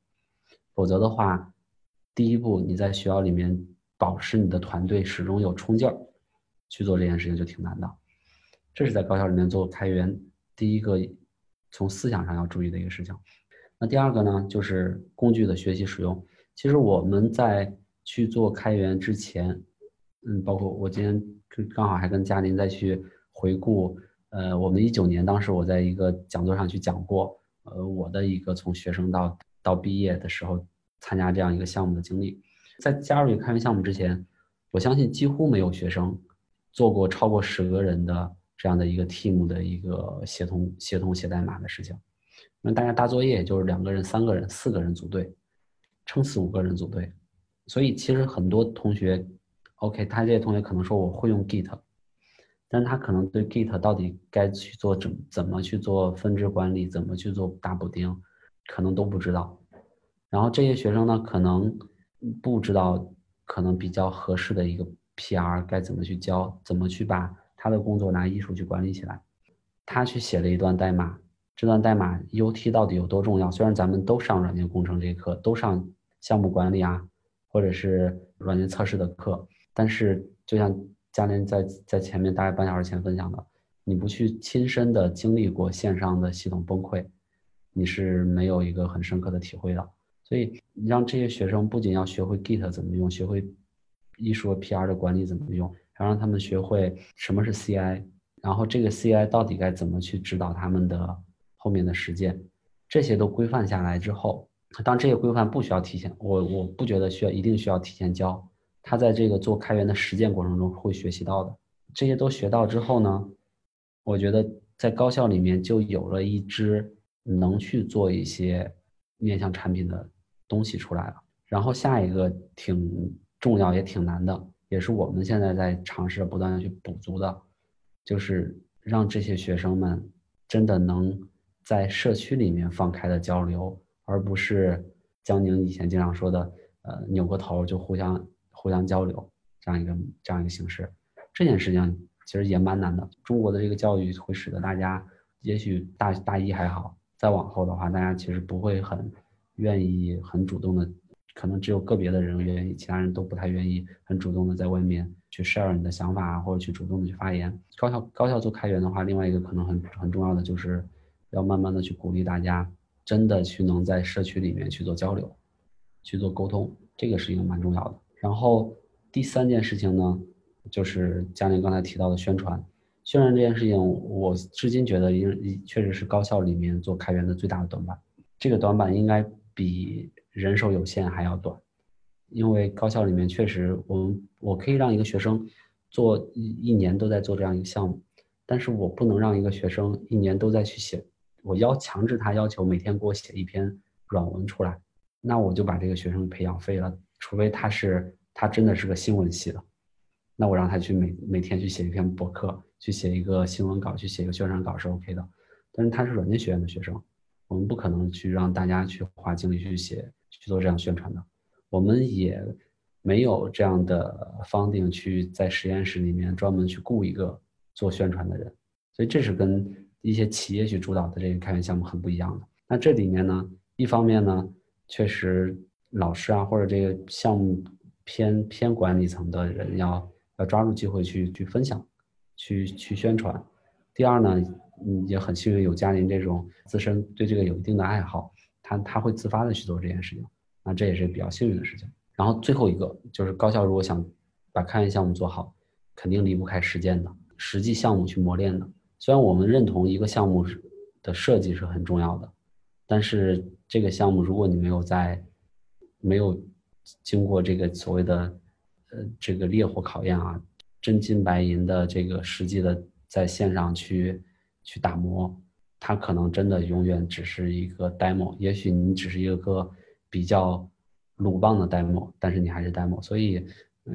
否则的话，第一步你在学校里面保持你的团队始终有冲劲儿，去做这件事情就挺难的。这是在高校里面做开源第一个从思想上要注意的一个事情。那第二个呢，就是工具的学习使用。其实我们在去做开源之前，嗯，包括我今天刚好还跟嘉林再去回顾。呃，我们一九年当时我在一个讲座上去讲过，呃，我的一个从学生到到毕业的时候参加这样一个项目的经历。在加入开源项目之前，我相信几乎没有学生做过超过十个人的这样的一个 team 的一个协同协同写代码的事情。那大家大作业也就是两个人、三个人、四个人组队，撑死五个人组队。所以其实很多同学，OK，他这些同学可能说我会用 Git。但他可能对 Git 到底该去做怎怎么去做分支管理，怎么去做大补丁，可能都不知道。然后这些学生呢，可能不知道可能比较合适的一个 PR 该怎么去教，怎么去把他的工作拿艺术去管理起来。他去写了一段代码，这段代码 UT 到底有多重要？虽然咱们都上软件工程这课，都上项目管理啊，或者是软件测试的课，但是就像嘉林在在前面大概半小时前分享的，你不去亲身的经历过线上的系统崩溃，你是没有一个很深刻的体会的。所以你让这些学生不仅要学会 Git 怎么用，学会艺术 PR 的管理怎么用，还让他们学会什么是 CI。然后这个 CI 到底该怎么去指导他们的后面的实践，这些都规范下来之后，当这些规范不需要提前，我我不觉得需要一定需要提前教，他在这个做开源的实践过程中会学习到的。这些都学到之后呢，我觉得在高校里面就有了一支能去做一些面向产品的东西出来了。然后下一个挺重要也挺难的，也是我们现在在尝试不断的去补足的。就是让这些学生们真的能在社区里面放开的交流，而不是江宁以前经常说的，呃，扭个头就互相互相交流这样一个这样一个形式。这件事情其实也蛮难的。中国的这个教育会使得大家，也许大大一还好，再往后的话，大家其实不会很愿意很主动的，可能只有个别的人愿意，其他人都不太愿意很主动的在外面。去 share 你的想法啊，或者去主动的去发言。高校高校做开源的话，另外一个可能很很重要的就是，要慢慢的去鼓励大家，真的去能在社区里面去做交流，去做沟通，这个是一个蛮重要的。然后第三件事情呢，就是嘉玲刚才提到的宣传。宣传这件事情，我至今觉得应确实是高校里面做开源的最大的短板。这个短板应该比人手有限还要短。因为高校里面确实，我们我可以让一个学生做一一年都在做这样一个项目，但是我不能让一个学生一年都在去写，我要强制他要求每天给我写一篇软文出来，那我就把这个学生培养废了。除非他是他真的是个新闻系的，那我让他去每每天去写一篇博客，去写一个新闻稿，去写一个宣传稿是 OK 的。但是他是软件学院的学生，我们不可能去让大家去花精力去写去做这样宣传的。我们也没有这样的方定去在实验室里面专门去雇一个做宣传的人，所以这是跟一些企业去主导的这个开源项目很不一样的。那这里面呢，一方面呢，确实老师啊或者这个项目偏偏管理层的人要要抓住机会去去分享，去去宣传。第二呢，嗯，也很幸运有嘉林这种自身对这个有一定的爱好，他他会自发的去做这件事情。那这也是比较幸运的事情。然后最后一个就是高校如果想把开源项目做好，肯定离不开实践的实际项目去磨练的。虽然我们认同一个项目的设计是很重要的，但是这个项目如果你没有在没有经过这个所谓的呃这个烈火考验啊，真金白银的这个实际的在线上去去打磨，它可能真的永远只是一个 demo。也许你只是一个。比较鲁棒的 demo，但是你还是 demo，所以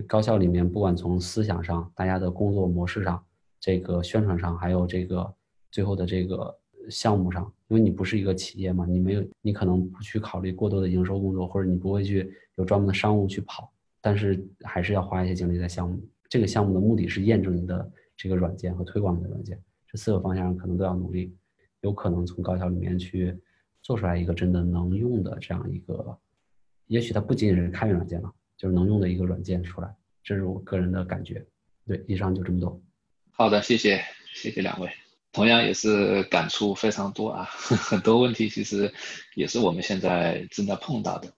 高校里面不管从思想上、大家的工作模式上、这个宣传上，还有这个最后的这个项目上，因为你不是一个企业嘛，你没有，你可能不去考虑过多的营收工作，或者你不会去有专门的商务去跑，但是还是要花一些精力在项目。这个项目的目的是验证你的这个软件和推广你的软件，这四个方向上可能都要努力，有可能从高校里面去。做出来一个真的能用的这样一个，也许它不仅仅是开源软件了，就是能用的一个软件出来，这是我个人的感觉。对，以上就这么多。好的，谢谢，谢谢两位，同样也是感触非常多啊，很多问题其实也是我们现在正在碰到的。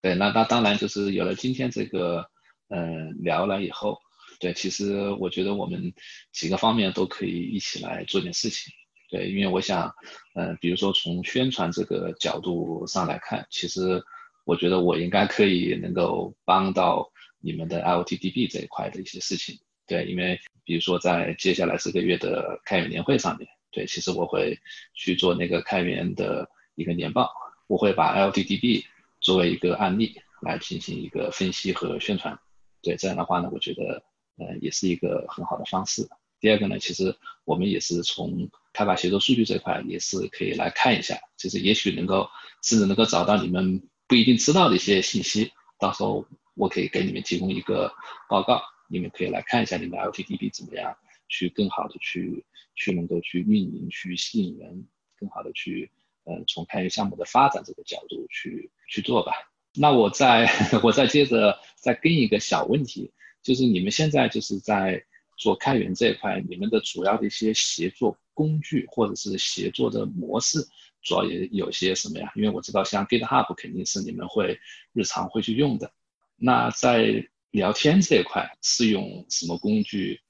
对，那那当然就是有了今天这个嗯聊了以后，对，其实我觉得我们几个方面都可以一起来做点事情。对，因为我想，嗯，比如说从宣传这个角度上来看，其实我觉得我应该可以能够帮到你们的 IoTDB 这一块的一些事情。对，因为比如说在接下来这个月的开源年会上面，对，其实我会去做那个开源的一个年报，我会把 L T D B 作为一个案例来进行一个分析和宣传。对，这样的话呢，我觉得，呃，也是一个很好的方式。第二个呢，其实我们也是从开发协作数据这块也是可以来看一下，其实也许能够甚至能够找到你们不一定知道的一些信息，到时候我可以给你们提供一个报告，你们可以来看一下你们的 LTDB 怎么样，去更好的去去能够去运营，去吸引人，更好的去呃从开源项目的发展这个角度去去做吧。那我再我再接着再跟一个小问题，就是你们现在就是在做开源这一块，你们的主要的一些协作工具或者是协作的模式，主要也有些什么呀？因为我知道像 GitHub 肯定是你们会日常会去用的。那在聊天这一块是用什么工具？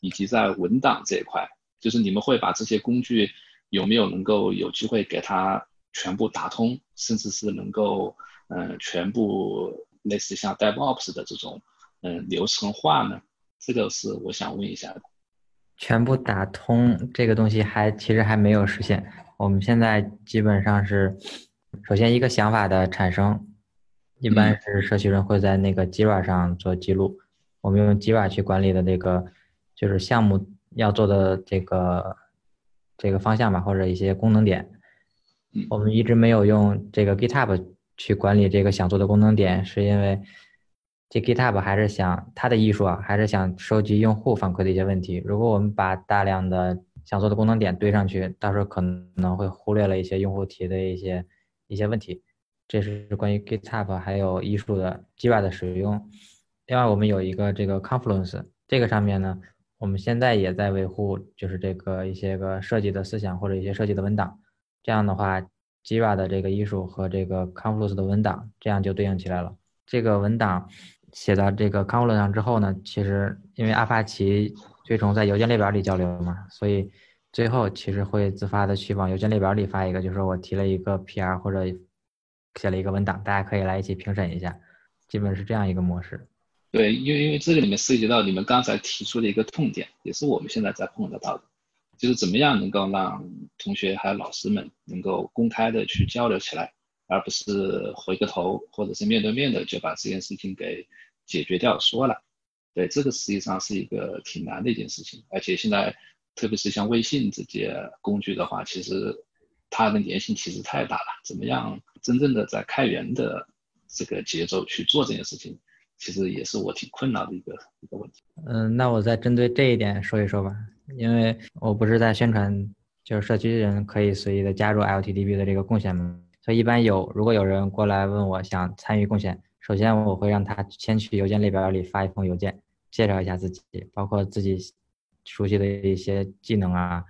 以及在文档这一块，就是你们会把这些工具有没有能够有机会给它全部打通，甚至是能够。嗯，全部类似像 DevOps 的这种嗯流程化呢，这个是我想问一下的。全部打通这个东西还其实还没有实现。我们现在基本上是，首先一个想法的产生，一般是社区人会在那个 Jira 上做记录，我们用 Jira 去管理的这个就是项目要做的这个这个方向吧，或者一些功能点。我们一直没有用这个 GitHub。去管理这个想做的功能点，是因为这 GitHub 还是想它的艺术啊，还是想收集用户反馈的一些问题。如果我们把大量的想做的功能点堆上去，到时候可能会忽略了一些用户提的一些一些问题。这是关于 GitHub 还有艺术的 Jira 的使用。另外，我们有一个这个 Confluence，这个上面呢，我们现在也在维护，就是这个一些个设计的思想或者一些设计的文档。这样的话。Jira 的这个艺术和这个 Confluence 的文档，这样就对应起来了。这个文档写到这个 Confluence 上之后呢，其实因为阿帕奇最终在邮件列表里交流嘛，所以最后其实会自发的去往邮件列表里发一个，就是我提了一个 PR 或者写了一个文档，大家可以来一起评审一下，基本是这样一个模式。对，因为因为这个里面涉及到你们刚才提出的一个痛点，也是我们现在在碰得到的。就是怎么样能够让同学还有老师们能够公开的去交流起来，而不是回个头或者是面对面的就把这件事情给解决掉说了。对，这个实际上是一个挺难的一件事情，而且现在特别是像微信这些工具的话，其实它的粘性其实太大了。怎么样真正的在开源的这个节奏去做这件事情，其实也是我挺困扰的一个一个问题。嗯，那我再针对这一点说一说吧。因为我不是在宣传，就是社区人可以随意的加入 LTDB 的这个贡献嘛，所以一般有如果有人过来问我想参与贡献，首先我会让他先去邮件列表里发一封邮件，介绍一下自己，包括自己熟悉的一些技能啊，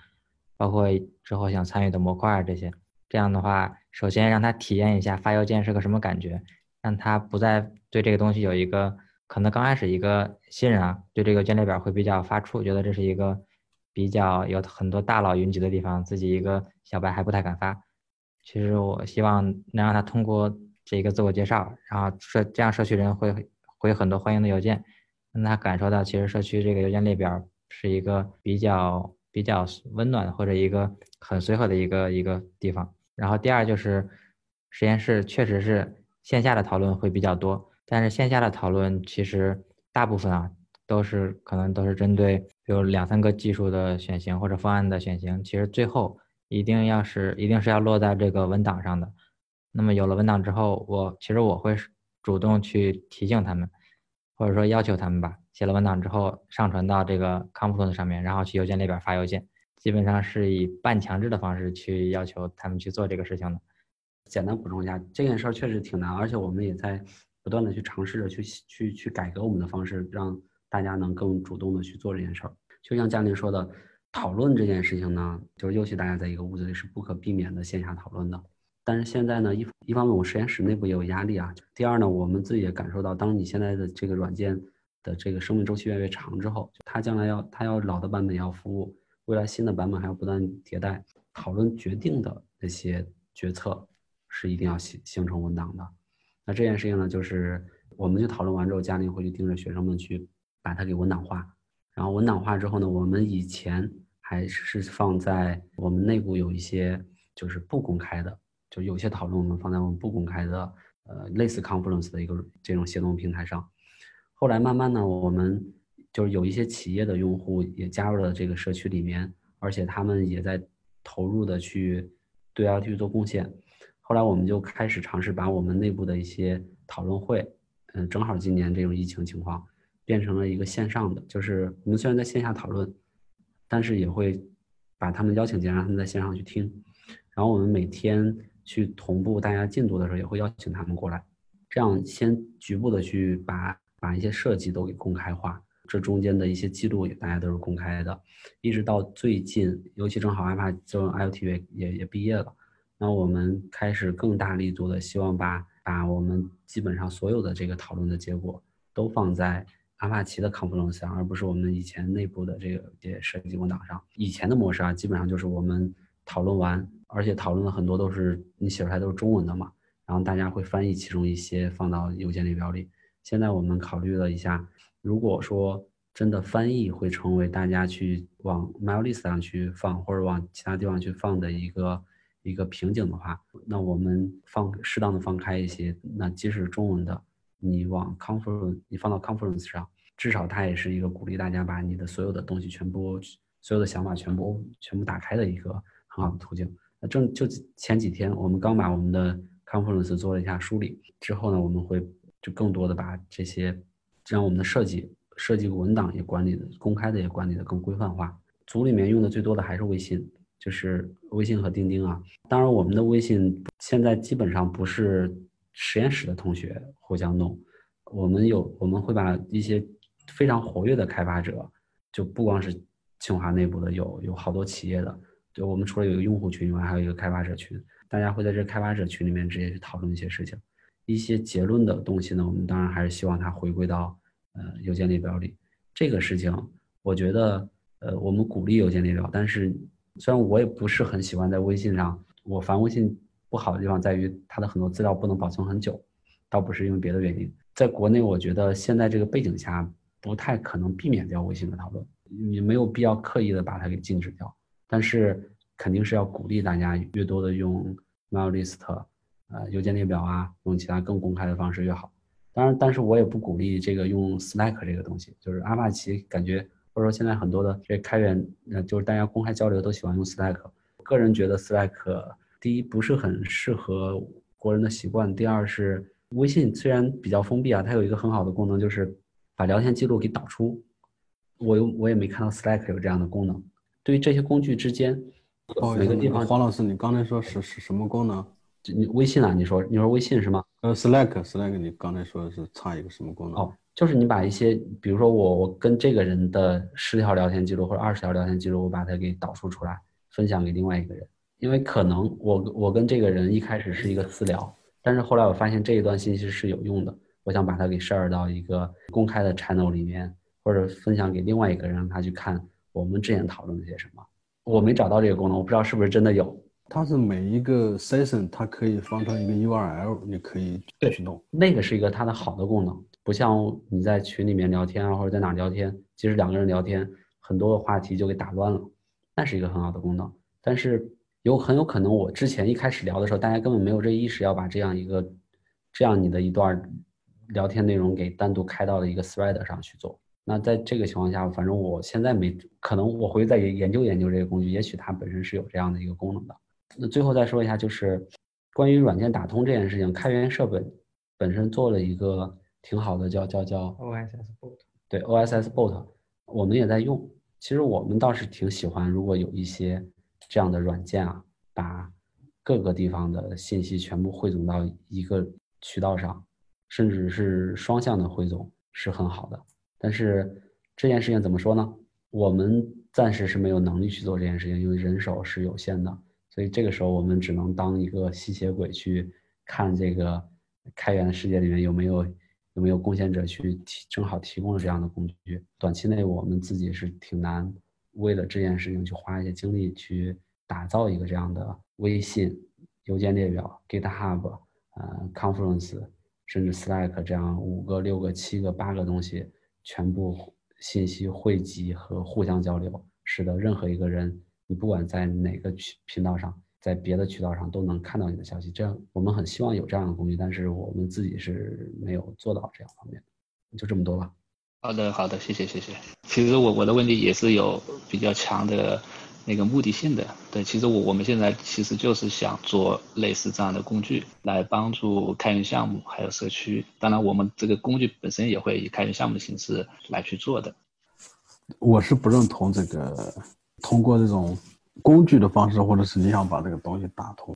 包括之后想参与的模块啊这些。这样的话，首先让他体验一下发邮件是个什么感觉，让他不再对这个东西有一个可能刚开始一个新人啊，对这个邮件列表会比较发怵，觉得这是一个。比较有很多大佬云集的地方，自己一个小白还不太敢发。其实我希望能让他通过这一个自我介绍，然后社这样社区人会回很多欢迎的邮件，让他感受到其实社区这个邮件列表是一个比较比较温暖或者一个很随和的一个一个地方。然后第二就是实验室确实是线下的讨论会比较多，但是线下的讨论其实大部分啊。都是可能都是针对，比如两三个技术的选型或者方案的选型，其实最后一定要是一定是要落在这个文档上的。那么有了文档之后，我其实我会主动去提醒他们，或者说要求他们吧，写了文档之后上传到这个 Confluence 上面，然后去邮件列表发邮件，基本上是以半强制的方式去要求他们去做这个事情的。简单补充一下，这件事儿确实挺难，而且我们也在不断的去尝试着去去去改革我们的方式，让。大家能更主动的去做这件事儿，就像嘉玲说的，讨论这件事情呢，就是尤其大家在一个屋子里是不可避免的线下讨论的。但是现在呢，一一方面我实验室内部也有压力啊，第二呢，我们自己也感受到，当你现在的这个软件的这个生命周期越来越长之后，它将来要它要老的版本要服务，未来新的版本还要不断迭代，讨论决定的那些决策是一定要形形成文档的。那这件事情呢，就是我们就讨论完之后，嘉玲会去盯着学生们去。把它给文档化，然后文档化之后呢，我们以前还是放在我们内部有一些就是不公开的，就有些讨论我们放在我们不公开的，呃，类似 Confluence 的一个这种协同平台上。后来慢慢呢，我们就是有一些企业的用户也加入了这个社区里面，而且他们也在投入的去对 l t 做贡献。后来我们就开始尝试把我们内部的一些讨论会嗯，正好今年这种疫情情况，变成了一个线上的，就是我们虽然在线下讨论，但是也会把他们邀请进来，让他们在线上去听。然后我们每天去同步大家进度的时候，也会邀请他们过来，这样先局部的去把把一些设计都给公开化，这中间的一些记录也大家都是公开的，一直到最近，尤其正好 iPad 就 IoT 也也也毕业了，那我们开始更大力度的希望把把我们基本上所有的这个讨论的结果都放在阿帕奇的 Confluence 上，而不是我们以前内部的这个也设计文档上。以前的模式啊，基本上就是我们讨论完。而且讨论的很多都是你写出来都是中文的嘛，然后大家会翻译其中一些放到邮件列表里。现在我们考虑了一下，如果说真的翻译会成为大家去往 MailList 上去放或者往其他地方去放的一个一个瓶颈的话，那我们放适当的放开一些。那即使中文的，你往 Conference 你放到 Conference 上，至少它也是一个鼓励大家把你的所有的东西全部所有的想法全部全部打开的一个很好的途径。那正就前几天，我们刚把我们的 conference 做了一下梳理，之后呢，我们会就更多的把这些，让我们的设计设计文档也管理的公开的也管理的更规范化。组里面用的最多的还是微信，就是微信和钉钉啊。当然，我们的微信现在基本上不是实验室的同学互相弄，我们有我们会把一些非常活跃的开发者，就不光是清华内部的，有有好多企业的。就我们除了有一个用户群以外，还有一个开发者群，大家会在这开发者群里面直接去讨论一些事情，一些结论的东西呢，我们当然还是希望它回归到呃邮件列表里。这个事情，我觉得呃我们鼓励邮件列表，但是虽然我也不是很喜欢在微信上，我烦微信不好的地方在于它的很多资料不能保存很久，倒不是因为别的原因。在国内，我觉得现在这个背景下不太可能避免掉微信的讨论，你没有必要刻意的把它给禁止掉。但是肯定是要鼓励大家越多的用 MailList，呃，邮件列表啊，用其他更公开的方式越好。当然，但是我也不鼓励这个用 Slack 这个东西，就是阿帕奇感觉或者说现在很多的这开源，呃，就是大家公开交流都喜欢用 Slack。个人觉得 Slack 第一不是很适合国人的习惯，第二是微信虽然比较封闭啊，它有一个很好的功能就是把聊天记录给导出。我又我也没看到 Slack 有这样的功能。对于这些工具之间，哦每个地方，黄老师，你刚才说是是什么功能？你微信啊？你说你说微信是吗？呃，Slack，Slack，你刚才说的是差一个什么功能？哦，就是你把一些，比如说我我跟这个人的十条聊天记录或者二十条聊天记录，我把它给导出出来，分享给另外一个人。因为可能我我跟这个人一开始是一个私聊，但是后来我发现这一段信息是有用的，我想把它给 share 到一个公开的 channel 里面，或者分享给另外一个人，让他去看。我们之前讨论了些什么？我没找到这个功能，我不知道是不是真的有。它是每一个 session，它可以放成一个 URL，你可以去弄。那个是一个它的好的功能，不像你在群里面聊天啊，或者在哪聊天，其实两个人聊天，很多的话题就给打乱了。那是一个很好的功能，但是有很有可能我之前一开始聊的时候，大家根本没有这意识，要把这样一个这样你的一段聊天内容给单独开到了一个 thread 上去做。那在这个情况下，反正我现在没可能，我会再研究研究这个工具，也许它本身是有这样的一个功能的。那最后再说一下，就是关于软件打通这件事情，开源社本本身做了一个挺好的，叫叫叫 OSS Bot，对 OSS Bot，我们也在用。其实我们倒是挺喜欢，如果有一些这样的软件啊，把各个地方的信息全部汇总到一个渠道上，甚至是双向的汇总，是很好的。但是这件事情怎么说呢？我们暂时是没有能力去做这件事情，因为人手是有限的，所以这个时候我们只能当一个吸血鬼去看这个开源的世界里面有没有有没有贡献者去提正好提供了这样的工具。短期内我们自己是挺难为了这件事情去花一些精力去打造一个这样的微信邮件列表、GitHub、呃 Confluence 甚至 Slack 这样五个、六个、七个、八个东西。全部信息汇集和互相交流，使得任何一个人，你不管在哪个渠频道上，在别的渠道上都能看到你的消息。这样，我们很希望有这样的工具，但是我们自己是没有做到这样方面的。就这么多吧。好的，好的，谢谢，谢谢。其实我我的问题也是有比较强的那个目的性的。对，其实我我们现在其实就是想做类似这样的工具，来帮助开源项目还有社区。当然，我们这个工具本身也会以开源项目的形式来去做的。我是不认同这个。通过这种工具的方式或者是你想把这个东西打通。